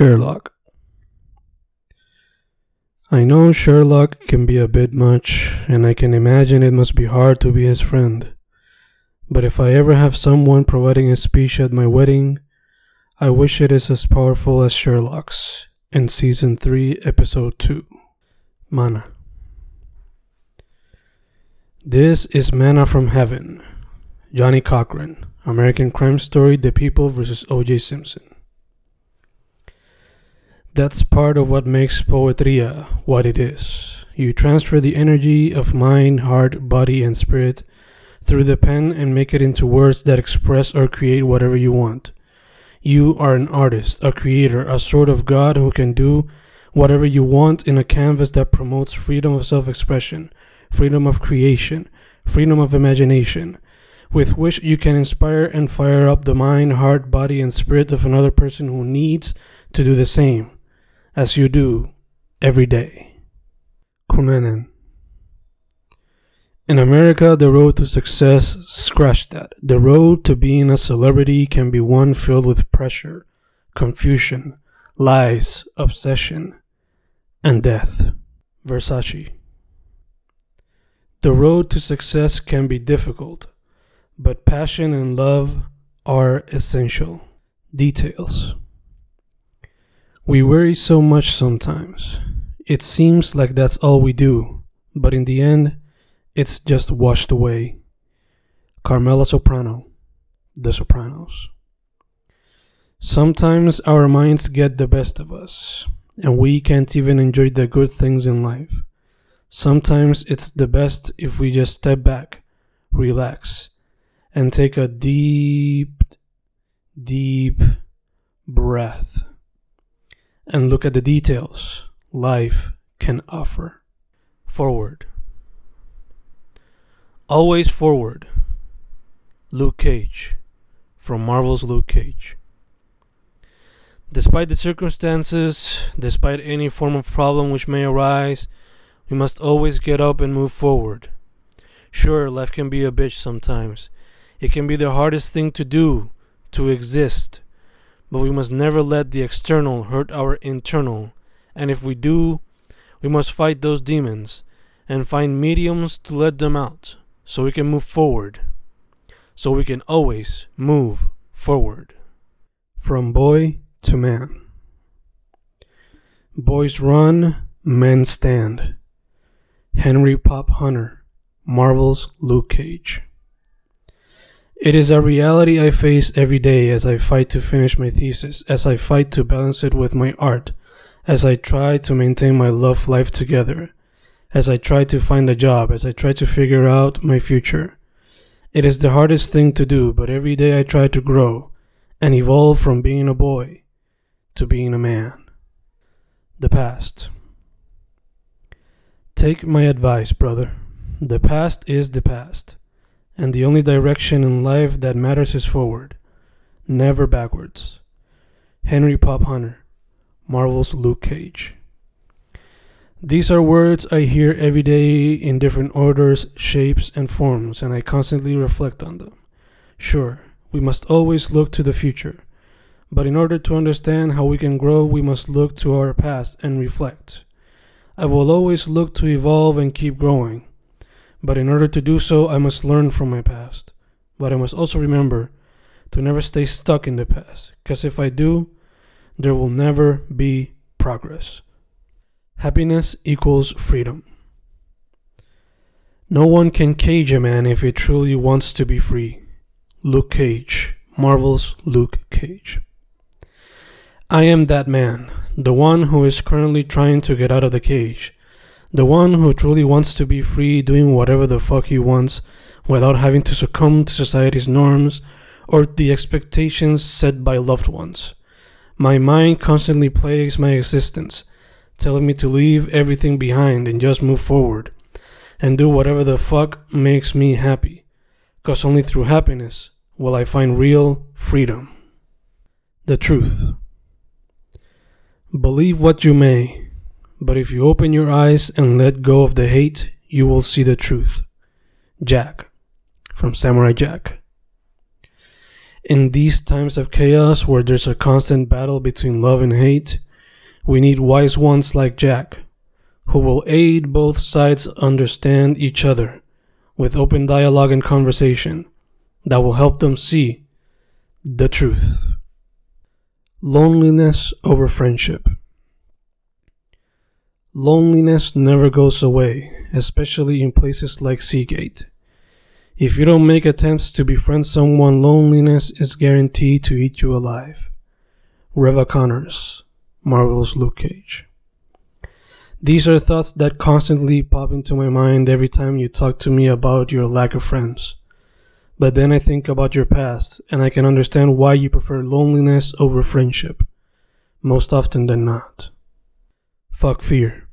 Sherlock. I know Sherlock can be a bit much, and I can imagine it must be hard to be his friend. But if I ever have someone providing a speech at my wedding, I wish it is as powerful as Sherlock's in Season 3, Episode 2 Mana. This is Manna from Heaven. Johnnie Cochran, American Crime Story The People vs. O.J. Simpson. That's part of what makes poetria uh, what it is. You transfer the energy of mind, heart, body, and spirit through the pen and make it into words that express or create whatever you want. You are an artist, a creator, a sort of God who can do whatever you want in a canvas that promotes freedom of self expression, freedom of creation, freedom of imagination, with which you can inspire and fire up the mind, heart, body, and spirit of another person who needs to do the same as you do every day. Kumenin. In America, the road to success, scratch that. The road to being a celebrity can be one filled with pressure, confusion, lies, obsession, and death. Versace. The road to success can be difficult, but passion and love are essential. Details. We worry so much sometimes. It seems like that's all we do, but in the end, it's just washed away. Carmela Soprano, The Sopranos. Sometimes our minds get the best of us, and we can't even enjoy the good things in life. Sometimes it's the best if we just step back, relax, and take a deep, deep breath and look at the details life can offer. Forward. Always forward. Luke Cage from Marvel's Luke Cage. Despite the circumstances, despite any form of problem which may arise, we must always get up and move forward. Sure, life can be a bitch sometimes. It can be the hardest thing to do, to exist, but we must never let the external hurt our internal. And if we do, we must fight those demons and find mediums to let them out so we can move forward. So we can always move forward. From boy to man. Boys run, men stand. Henry Pop Hunter, Marvel's Luke Cage. It is a reality I face every day as I fight to finish my thesis, as I fight to balance it with my art, as I try to maintain my love life together, as I try to find a job, as I try to figure out my future. It is the hardest thing to do, but every day I try to grow and evolve from being a boy to being a man. The past. Take my advice, brother. The past is the past and the only direction in life that matters is forward, never backwards. Henry Pop Hunter, Marvel's Luke Cage. These are words I hear every day in different orders, shapes, and forms, and I constantly reflect on them. Sure, we must always look to the future, but in order to understand how we can grow, we must look to our past and reflect. I will always look to evolve and keep growing. But in order to do so, I must learn from my past. But I must also remember to never stay stuck in the past, because if I do, there will never be progress. Happiness equals freedom. No one can cage a man if he truly wants to be free. Luke Cage, Marvel's Luke Cage. I am that man, the one who is currently trying to get out of the cage the one who truly wants to be free doing whatever the fuck he wants without having to succumb to society's norms or the expectations set by loved ones. My mind constantly plagues my existence, telling me to leave everything behind and just move forward and do whatever the fuck makes me happy. Cause only through happiness will I find real freedom. The truth. Believe what you may. But if you open your eyes and let go of the hate, you will see the truth. Jack, from Samurai Jack. In these times of chaos where there's a constant battle between love and hate, we need wise ones like Jack, who will aid both sides understand each other with open dialogue and conversation that will help them see the truth. Loneliness over friendship. Loneliness never goes away, especially in places like Seagate. If you don't make attempts to befriend someone, loneliness is guaranteed to eat you alive. Reva Connors, Marvel's Luke Cage. These are thoughts that constantly pop into my mind every time you talk to me about your lack of friends. But then I think about your past, and I can understand why you prefer loneliness over friendship, most often than not. Fuck fear.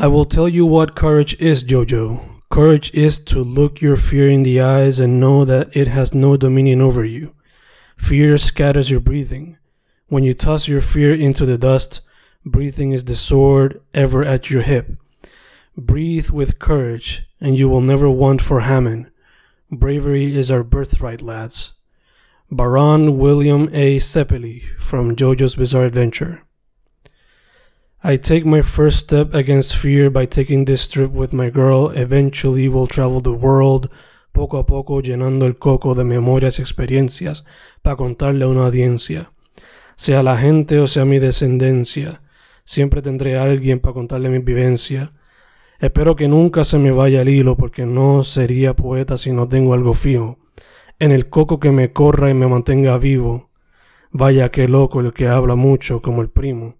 I will tell you what courage is, Jojo. Courage is to look your fear in the eyes and know that it has no dominion over you. Fear scatters your breathing. When you toss your fear into the dust, breathing is the sword ever at your hip. Breathe with courage, and you will never want for Hamon. Bravery is our birthright, lads. Baron William A. Zeppeli from JoJo's Bizarre Adventure. I take my first step against fear by taking this trip with my girl. Eventually we'll travel the world, poco a poco llenando el coco de memorias y experiencias para contarle a una audiencia. Sea la gente o sea mi descendencia, siempre tendré a alguien para contarle mi vivencia. Espero que nunca se me vaya el hilo porque no sería poeta si no tengo algo fijo. En el coco que me corra y me mantenga vivo. Vaya que loco el que habla mucho como el primo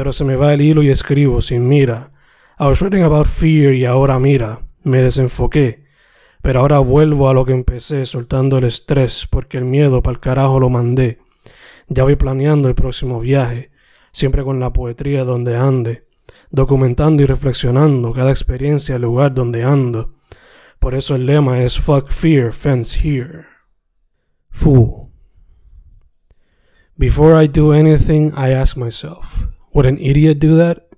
pero se me va el hilo y escribo sin mira. I was writing about fear y ahora mira, me desenfoqué. Pero ahora vuelvo a lo que empecé, soltando el estrés, porque el miedo para el carajo lo mandé. Ya voy planeando el próximo viaje, siempre con la poetría donde ande, documentando y reflexionando cada experiencia el lugar donde ando. Por eso el lema es Fuck Fear, Fence Here. Fool. Before I do anything, I ask myself, would an idiot do that?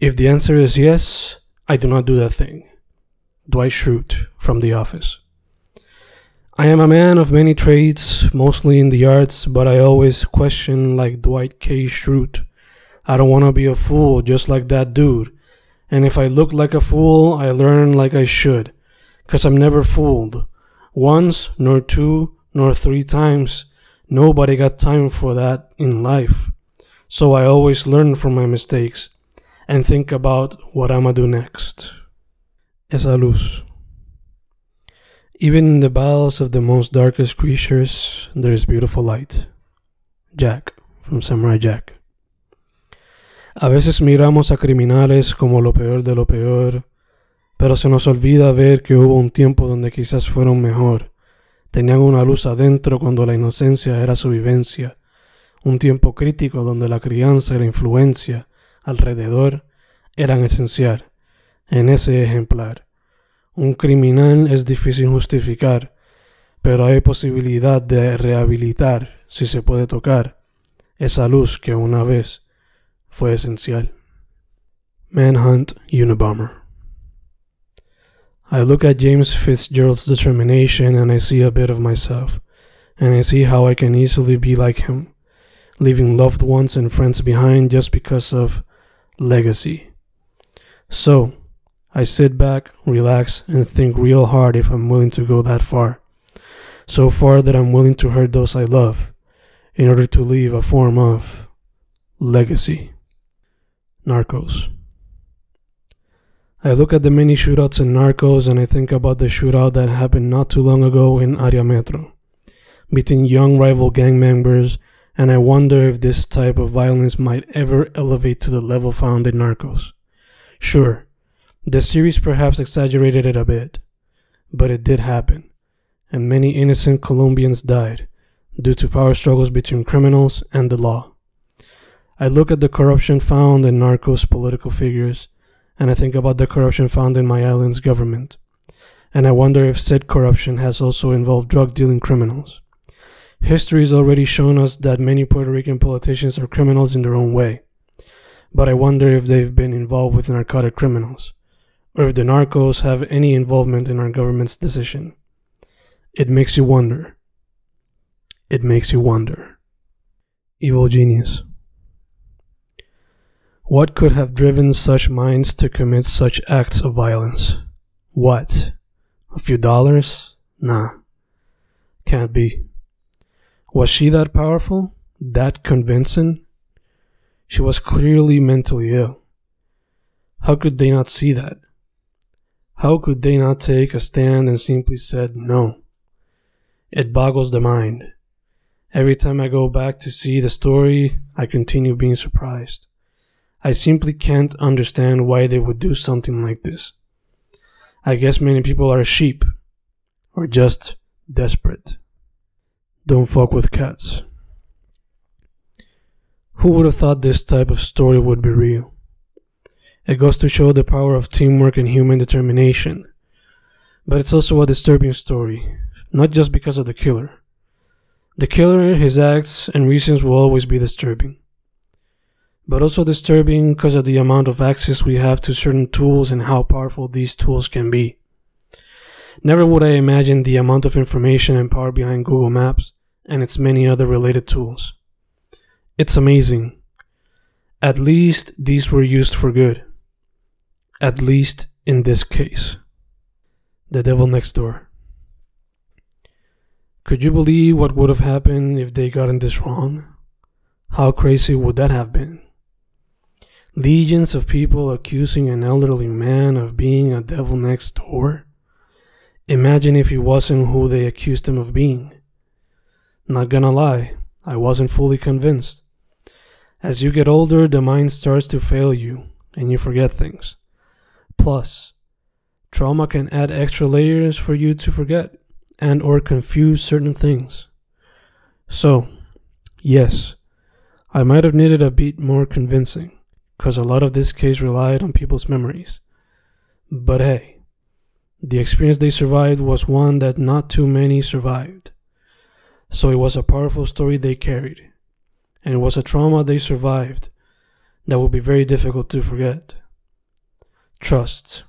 If the answer is yes, I do not do that thing. Dwight Schrute from The Office. I am a man of many trades, mostly in the arts, but I always question like Dwight K. Schrute. I don't want to be a fool just like that dude. And if I look like a fool, I learn like I should. Cause I'm never fooled. Once, nor two, nor three times. Nobody got time for that in life. So I always learn from my mistakes and think about what I'ma do next. Esa luz. Even in the bowels of the most darkest creatures, there is beautiful light. Jack, from Samurai Jack. A veces miramos a criminales como lo peor de lo peor, pero se nos olvida ver que hubo un tiempo donde quizás fueron mejor. Tenían una luz adentro cuando la inocencia era su vivencia un tiempo crítico donde la crianza y la influencia alrededor eran esencial. En ese ejemplar, un criminal es difícil justificar, pero hay posibilidad de rehabilitar, si se puede tocar, esa luz que una vez fue esencial. Manhunt Unabomber. I look at James Fitzgerald's determination and I see a bit of myself, and I see how I can easily be like him leaving loved ones and friends behind just because of legacy. So, I sit back, relax, and think real hard if I'm willing to go that far. So far that I'm willing to hurt those I love in order to leave a form of legacy. Narcos. I look at the many shootouts in Narcos and I think about the shootout that happened not too long ago in Área Metro between young rival gang members and I wonder if this type of violence might ever elevate to the level found in Narcos. Sure, the series perhaps exaggerated it a bit, but it did happen, and many innocent Colombians died due to power struggles between criminals and the law. I look at the corruption found in Narcos political figures, and I think about the corruption found in my island's government, and I wonder if said corruption has also involved drug dealing criminals. History has already shown us that many Puerto Rican politicians are criminals in their own way. But I wonder if they've been involved with narcotic criminals, or if the narcos have any involvement in our government's decision. It makes you wonder it makes you wonder. Evil Genius. What could have driven such minds to commit such acts of violence? What? A few dollars? Nah. Can't be. Was she that powerful? That convincing? She was clearly mentally ill. How could they not see that? How could they not take a stand and simply said no? It boggles the mind. Every time I go back to see the story, I continue being surprised. I simply can't understand why they would do something like this. I guess many people are sheep or just desperate. Don't fuck with cats. Who would have thought this type of story would be real? It goes to show the power of teamwork and human determination. But it's also a disturbing story, not just because of the killer. The killer, his acts, and reasons will always be disturbing. But also disturbing because of the amount of access we have to certain tools and how powerful these tools can be. Never would I imagine the amount of information and power behind Google Maps and its many other related tools. It's amazing. At least these were used for good. At least in this case. The Devil Next Door. Could you believe what would have happened if they gotten this wrong? How crazy would that have been? Legions of people accusing an elderly man of being a devil next door? Imagine if he wasn't who they accused him of being. Not gonna lie, I wasn't fully convinced. As you get older, the mind starts to fail you and you forget things. Plus, trauma can add extra layers for you to forget and or confuse certain things. So, yes, I might have needed a bit more convincing because a lot of this case relied on people's memories. But hey, the experience they survived was one that not too many survived. So it was a powerful story they carried, and it was a trauma they survived that would be very difficult to forget. Trust.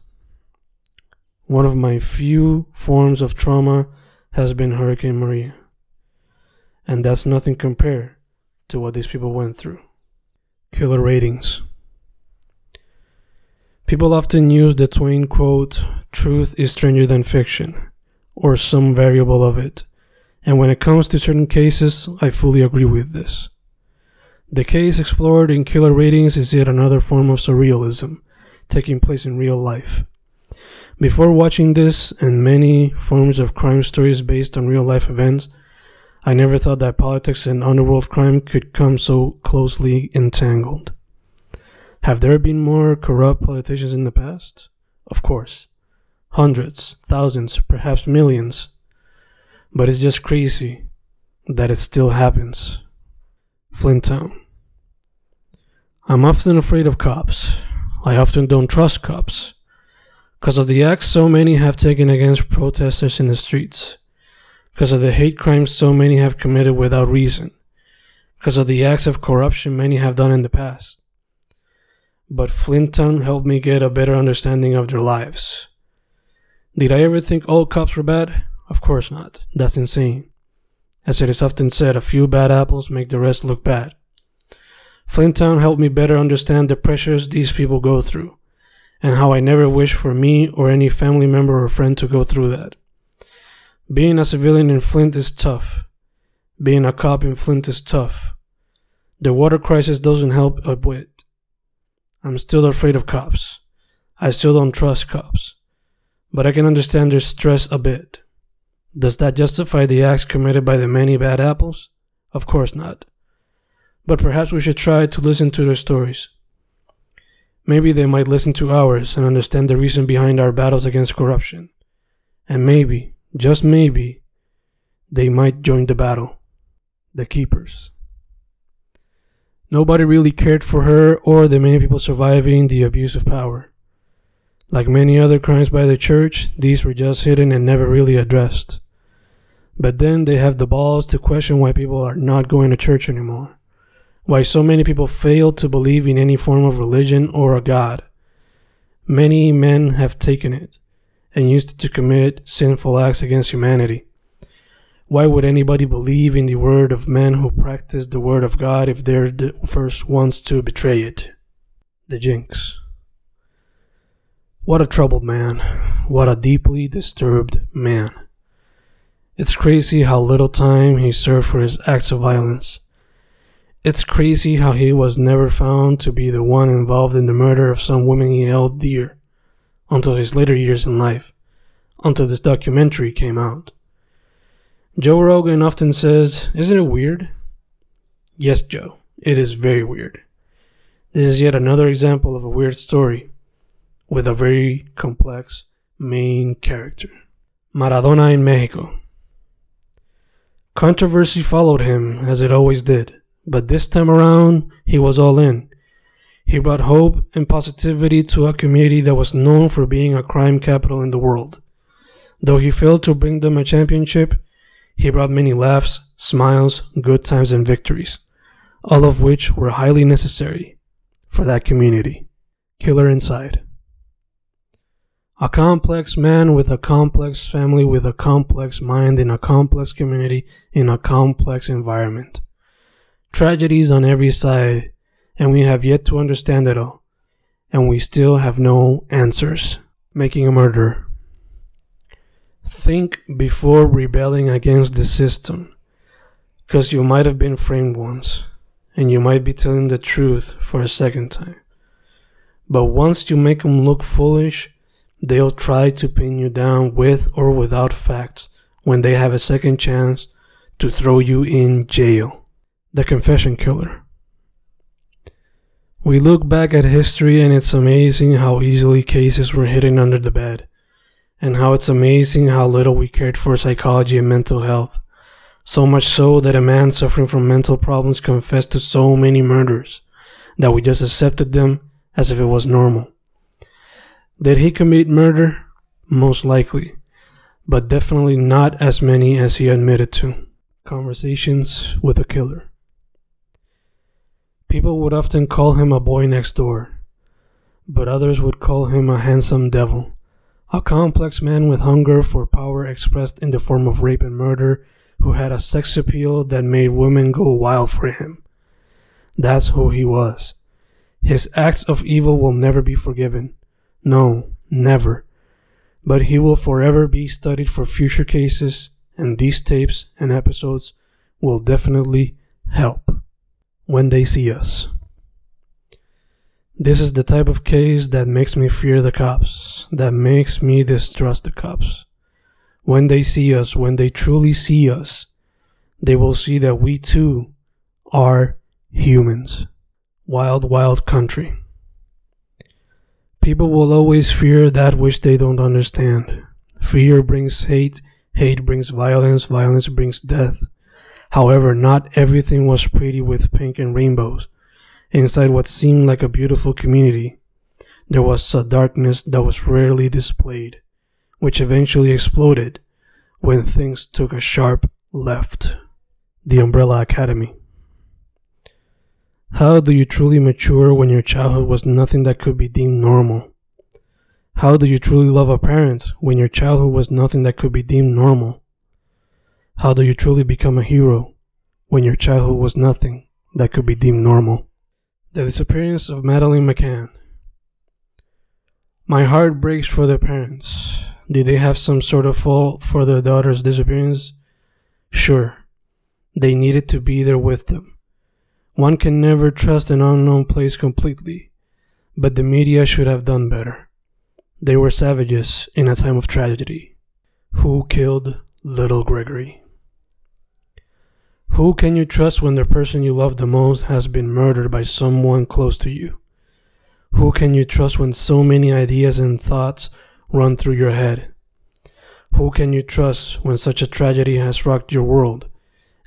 One of my few forms of trauma has been Hurricane Maria. And that's nothing compared to what these people went through. Killer ratings. People often use the Twain quote, truth is stranger than fiction, or some variable of it, and when it comes to certain cases, I fully agree with this. The case explored in Killer Ratings is yet another form of surrealism, taking place in real life. Before watching this and many forms of crime stories based on real life events, I never thought that politics and underworld crime could come so closely entangled. Have there been more corrupt politicians in the past? Of course. Hundreds, thousands, perhaps millions. But it's just crazy that it still happens. Flint Town. I'm often afraid of cops. I often don't trust cops. Because of the acts so many have taken against protesters in the streets. Because of the hate crimes so many have committed without reason. Because of the acts of corruption many have done in the past but Flint Town helped me get a better understanding of their lives. Did I ever think all cops were bad? Of course not. That's insane. As it is often said, a few bad apples make the rest look bad. Flint Town helped me better understand the pressures these people go through, and how I never wish for me or any family member or friend to go through that. Being a civilian in Flint is tough. Being a cop in Flint is tough. The water crisis doesn't help a bit. I'm still afraid of cops. I still don't trust cops. But I can understand their stress a bit. Does that justify the acts committed by the many bad apples? Of course not. But perhaps we should try to listen to their stories. Maybe they might listen to ours and understand the reason behind our battles against corruption. And maybe, just maybe, they might join the battle. The Keepers. Nobody really cared for her or the many people surviving the abuse of power. Like many other crimes by the church, these were just hidden and never really addressed. But then they have the balls to question why people are not going to church anymore. Why so many people fail to believe in any form of religion or a God. Many men have taken it and used it to commit sinful acts against humanity. Why would anybody believe in the word of men who practice the word of God if they're the first ones to betray it? The Jinx. What a troubled man. What a deeply disturbed man. It's crazy how little time he served for his acts of violence. It's crazy how he was never found to be the one involved in the murder of some women he held dear until his later years in life, until this documentary came out. Joe Rogan often says, Isn't it weird? Yes, Joe, it is very weird. This is yet another example of a weird story with a very complex main character. Maradona in Mexico. Controversy followed him, as it always did, but this time around, he was all in. He brought hope and positivity to a community that was known for being a crime capital in the world. Though he failed to bring them a championship, he brought many laughs, smiles, good times, and victories, all of which were highly necessary for that community. Killer Inside. A complex man with a complex family with a complex mind in a complex community in a complex environment. Tragedies on every side, and we have yet to understand it all. And we still have no answers. Making a murderer. Think before rebelling against the system, because you might have been framed once, and you might be telling the truth for a second time. But once you make them look foolish, They'll try to pin you down with or without facts when they have a second chance to throw you in jail. The Confession Killer. We look back at history and it's amazing how easily cases were hidden under the bed, and how it's amazing how little we cared for psychology and mental health. So much so that a man suffering from mental problems confessed to so many murders that we just accepted them as if it was normal. Did he commit murder? Most likely, but definitely not as many as he admitted to. Conversations with a killer. People would often call him a boy next door, but others would call him a handsome devil, a complex man with hunger for power expressed in the form of rape and murder who had a sex appeal that made women go wild for him. That's who he was. His acts of evil will never be forgiven no, never. But he will forever be studied for future cases, and these tapes and episodes will definitely help when they see us. This is the type of case that makes me fear the cops, that makes me distrust the cops. When they see us, when they truly see us, they will see that we too are humans. Wild, wild country. People will always fear that which they don't understand. Fear brings hate, hate brings violence, violence brings death. However, not everything was pretty with pink and rainbows. Inside what seemed like a beautiful community, there was a darkness that was rarely displayed, which eventually exploded when things took a sharp left. The Umbrella Academy. How do you truly mature when your childhood was nothing that could be deemed normal? How do you truly love a parent when your childhood was nothing that could be deemed normal? How do you truly become a hero when your childhood was nothing that could be deemed normal? The disappearance of Madeleine McCann. My heart breaks for their parents. Did they have some sort of fault for their daughter's disappearance? Sure. They needed to be there with them. One can never trust an unknown place completely, but the media should have done better. They were savages in a time of tragedy. Who killed little Gregory? Who can you trust when the person you love the most has been murdered by someone close to you? Who can you trust when so many ideas and thoughts run through your head? Who can you trust when such a tragedy has rocked your world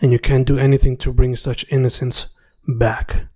and you can't do anything to bring such innocence back.